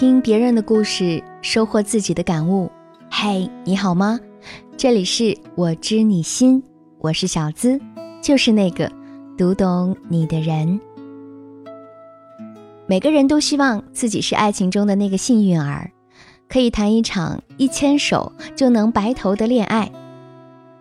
听别人的故事，收获自己的感悟。嘿，你好吗？这里是我知你心，我是小资，就是那个读懂你的人。每个人都希望自己是爱情中的那个幸运儿，可以谈一场一牵手就能白头的恋爱。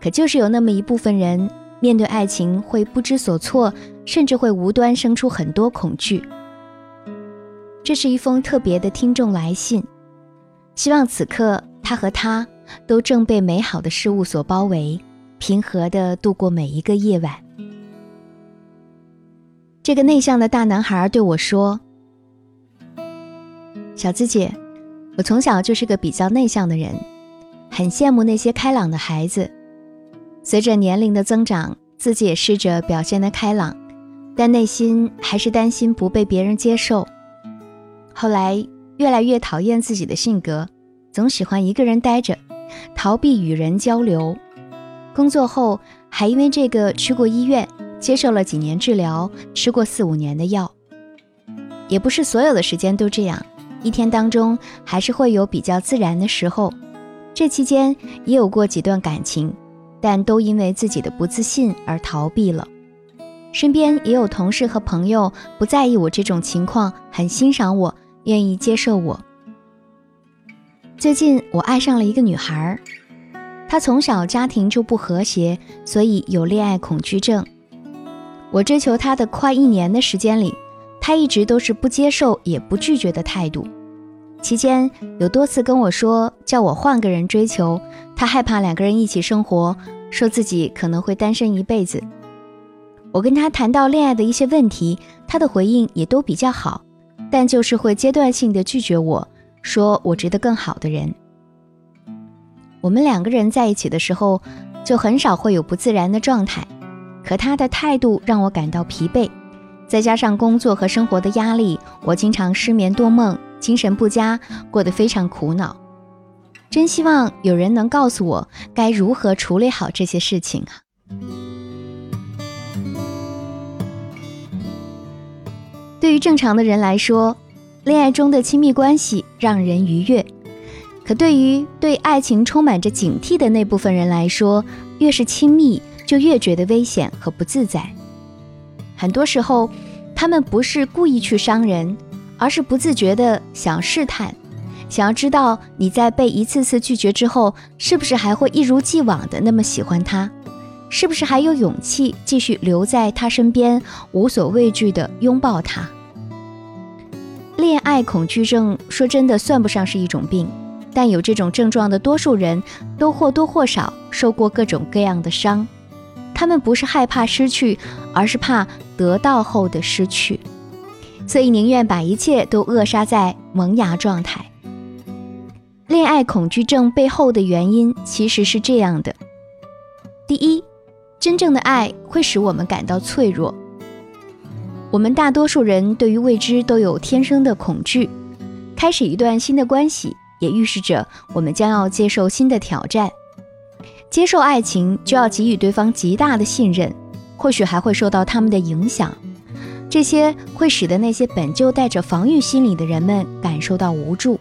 可就是有那么一部分人，面对爱情会不知所措，甚至会无端生出很多恐惧。这是一封特别的听众来信，希望此刻他和他都正被美好的事物所包围，平和的度过每一个夜晚。这个内向的大男孩对我说：“小资姐，我从小就是个比较内向的人，很羡慕那些开朗的孩子。随着年龄的增长，自己也试着表现得开朗，但内心还是担心不被别人接受。”后来越来越讨厌自己的性格，总喜欢一个人待着，逃避与人交流。工作后还因为这个去过医院，接受了几年治疗，吃过四五年的药。也不是所有的时间都这样，一天当中还是会有比较自然的时候。这期间也有过几段感情，但都因为自己的不自信而逃避了。身边也有同事和朋友不在意我这种情况，很欣赏我。愿意接受我。最近我爱上了一个女孩，她从小家庭就不和谐，所以有恋爱恐惧症。我追求她的快一年的时间里，她一直都是不接受也不拒绝的态度。期间有多次跟我说叫我换个人追求，她害怕两个人一起生活，说自己可能会单身一辈子。我跟她谈到恋爱的一些问题，她的回应也都比较好。但就是会阶段性的拒绝我，说我值得更好的人。我们两个人在一起的时候，就很少会有不自然的状态。可他的态度让我感到疲惫，再加上工作和生活的压力，我经常失眠多梦，精神不佳，过得非常苦恼。真希望有人能告诉我该如何处理好这些事情啊！对于正常的人来说，恋爱中的亲密关系让人愉悦；可对于对爱情充满着警惕的那部分人来说，越是亲密就越觉得危险和不自在。很多时候，他们不是故意去伤人，而是不自觉的想试探，想要知道你在被一次次拒绝之后，是不是还会一如既往的那么喜欢他。是不是还有勇气继续留在他身边，无所畏惧地拥抱他？恋爱恐惧症说真的算不上是一种病，但有这种症状的多数人都或多或少受过各种各样的伤。他们不是害怕失去，而是怕得到后的失去，所以宁愿把一切都扼杀在萌芽状态。恋爱恐惧症背后的原因其实是这样的：第一。真正的爱会使我们感到脆弱。我们大多数人对于未知都有天生的恐惧。开始一段新的关系，也预示着我们将要接受新的挑战。接受爱情，就要给予对方极大的信任，或许还会受到他们的影响。这些会使得那些本就带着防御心理的人们感受到无助。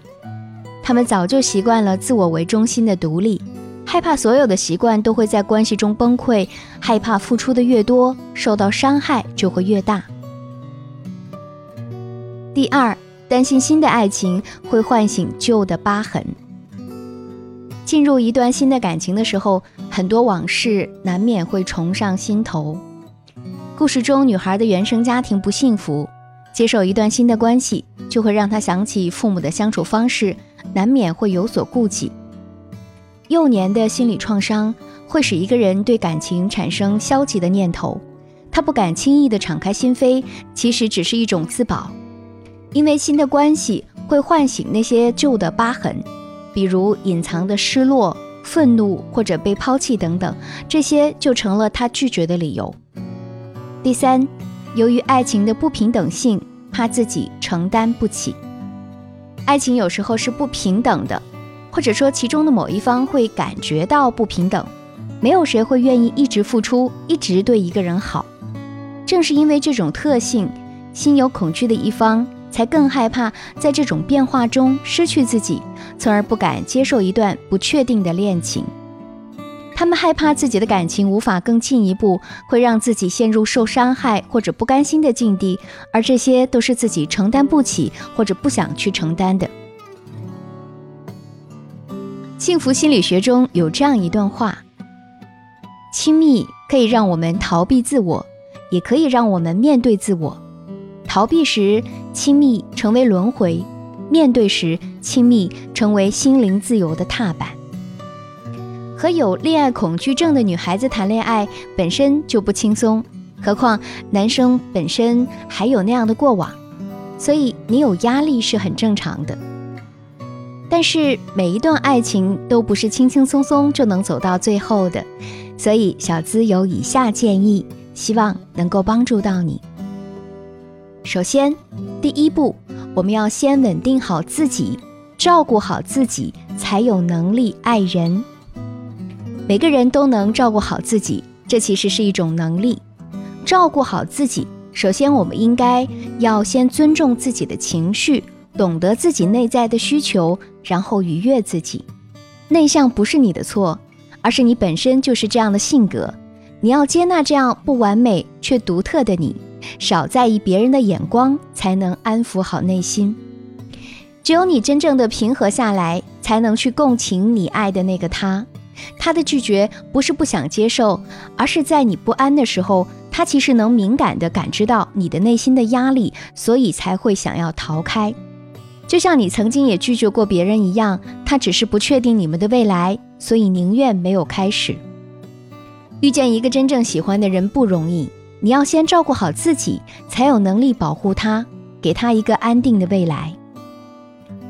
他们早就习惯了自我为中心的独立。害怕所有的习惯都会在关系中崩溃，害怕付出的越多，受到伤害就会越大。第二，担心新的爱情会唤醒旧的疤痕。进入一段新的感情的时候，很多往事难免会重上心头。故事中女孩的原生家庭不幸福，接受一段新的关系就会让她想起父母的相处方式，难免会有所顾忌。幼年的心理创伤会使一个人对感情产生消极的念头，他不敢轻易的敞开心扉，其实只是一种自保，因为新的关系会唤醒那些旧的疤痕，比如隐藏的失落、愤怒或者被抛弃等等，这些就成了他拒绝的理由。第三，由于爱情的不平等性，怕自己承担不起，爱情有时候是不平等的。或者说，其中的某一方会感觉到不平等，没有谁会愿意一直付出，一直对一个人好。正是因为这种特性，心有恐惧的一方才更害怕在这种变化中失去自己，从而不敢接受一段不确定的恋情。他们害怕自己的感情无法更进一步，会让自己陷入受伤害或者不甘心的境地，而这些都是自己承担不起或者不想去承担的。幸福心理学中有这样一段话：亲密可以让我们逃避自我，也可以让我们面对自我。逃避时，亲密成为轮回；面对时，亲密成为心灵自由的踏板。和有恋爱恐惧症的女孩子谈恋爱本身就不轻松，何况男生本身还有那样的过往，所以你有压力是很正常的。但是每一段爱情都不是轻轻松松就能走到最后的，所以小资有以下建议，希望能够帮助到你。首先，第一步，我们要先稳定好自己，照顾好自己，才有能力爱人。每个人都能照顾好自己，这其实是一种能力。照顾好自己，首先我们应该要先尊重自己的情绪，懂得自己内在的需求，然后愉悦自己。内向不是你的错，而是你本身就是这样的性格。你要接纳这样不完美却独特的你，少在意别人的眼光，才能安抚好内心。只有你真正的平和下来，才能去共情你爱的那个他。他的拒绝不是不想接受，而是在你不安的时候，他其实能敏感地感知到你的内心的压力，所以才会想要逃开。就像你曾经也拒绝过别人一样，他只是不确定你们的未来，所以宁愿没有开始。遇见一个真正喜欢的人不容易，你要先照顾好自己，才有能力保护他，给他一个安定的未来。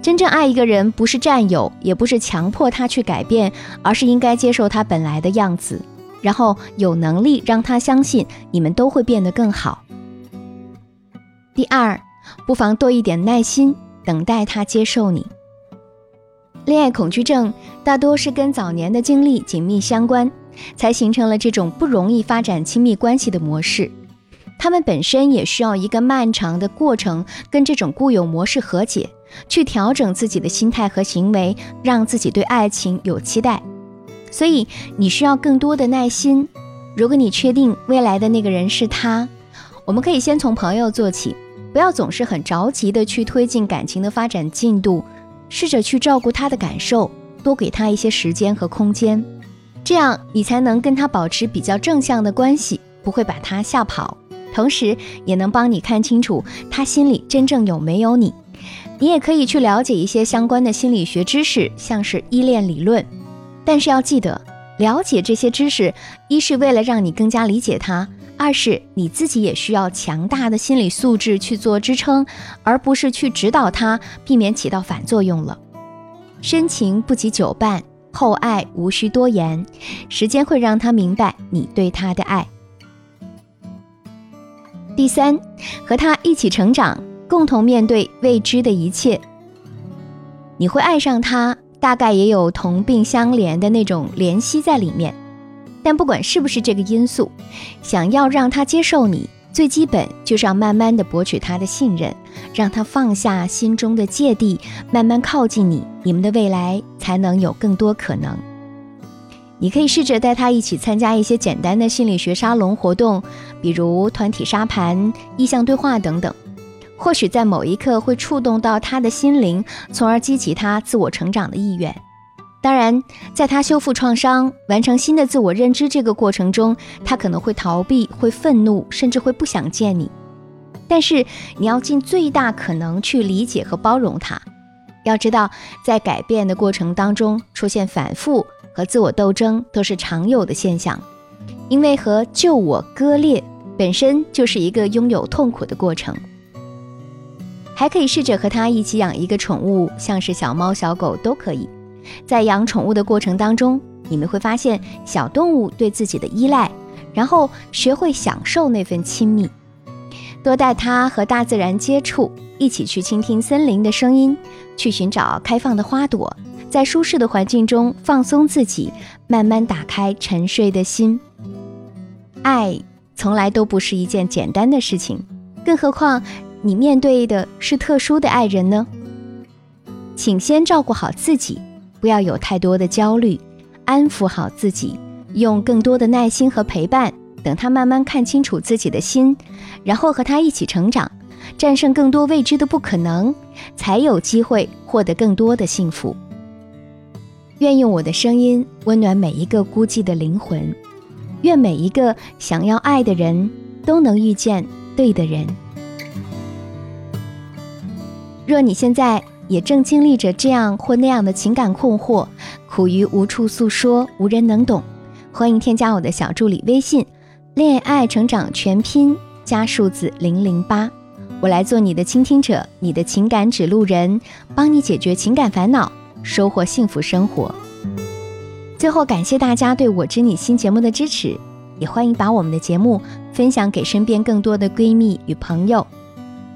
真正爱一个人，不是占有，也不是强迫他去改变，而是应该接受他本来的样子，然后有能力让他相信你们都会变得更好。第二，不妨多一点耐心，等待他接受你。恋爱恐惧症大多是跟早年的经历紧密相关，才形成了这种不容易发展亲密关系的模式。他们本身也需要一个漫长的过程，跟这种固有模式和解。去调整自己的心态和行为，让自己对爱情有期待。所以你需要更多的耐心。如果你确定未来的那个人是他，我们可以先从朋友做起，不要总是很着急的去推进感情的发展进度，试着去照顾他的感受，多给他一些时间和空间，这样你才能跟他保持比较正向的关系，不会把他吓跑，同时也能帮你看清楚他心里真正有没有你。你也可以去了解一些相关的心理学知识，像是依恋理论。但是要记得，了解这些知识，一是为了让你更加理解他，二是你自己也需要强大的心理素质去做支撑，而不是去指导他，避免起到反作用了。深情不及久伴，厚爱无需多言，时间会让他明白你对他的爱。第三，和他一起成长。共同面对未知的一切，你会爱上他，大概也有同病相怜的那种怜惜在里面。但不管是不是这个因素，想要让他接受你，最基本就是要慢慢的博取他的信任，让他放下心中的芥蒂，慢慢靠近你，你们的未来才能有更多可能。你可以试着带他一起参加一些简单的心理学沙龙活动，比如团体沙盘、意向对话等等。或许在某一刻会触动到他的心灵，从而激起他自我成长的意愿。当然，在他修复创伤、完成新的自我认知这个过程中，他可能会逃避、会愤怒，甚至会不想见你。但是你要尽最大可能去理解和包容他。要知道，在改变的过程当中出现反复和自我斗争都是常有的现象，因为和旧我割裂本身就是一个拥有痛苦的过程。还可以试着和他一起养一个宠物，像是小猫、小狗都可以。在养宠物的过程当中，你们会发现小动物对自己的依赖，然后学会享受那份亲密。多带它和大自然接触，一起去倾听森林的声音，去寻找开放的花朵，在舒适的环境中放松自己，慢慢打开沉睡的心。爱从来都不是一件简单的事情，更何况。你面对的是特殊的爱人呢？请先照顾好自己，不要有太多的焦虑，安抚好自己，用更多的耐心和陪伴，等他慢慢看清楚自己的心，然后和他一起成长，战胜更多未知的不可能，才有机会获得更多的幸福。愿用我的声音温暖每一个孤寂的灵魂，愿每一个想要爱的人都能遇见对的人。若你现在也正经历着这样或那样的情感困惑，苦于无处诉说，无人能懂，欢迎添加我的小助理微信“恋爱成长全拼”加数字零零八，我来做你的倾听者，你的情感指路人，帮你解决情感烦恼，收获幸福生活。最后，感谢大家对我知你心节目的支持，也欢迎把我们的节目分享给身边更多的闺蜜与朋友。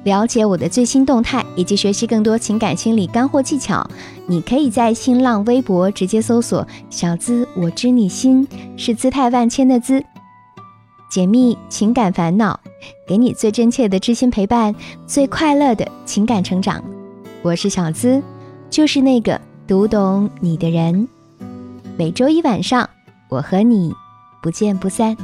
了解我的最新动态以及学习更多情感心理干货技巧，你可以在新浪微博直接搜索“小资我知你心”，是姿态万千的“资”，解密情感烦恼，给你最真切的知心陪伴，最快乐的情感成长。我是小资，就是那个读懂你的人。每周一晚上，我和你不见不散。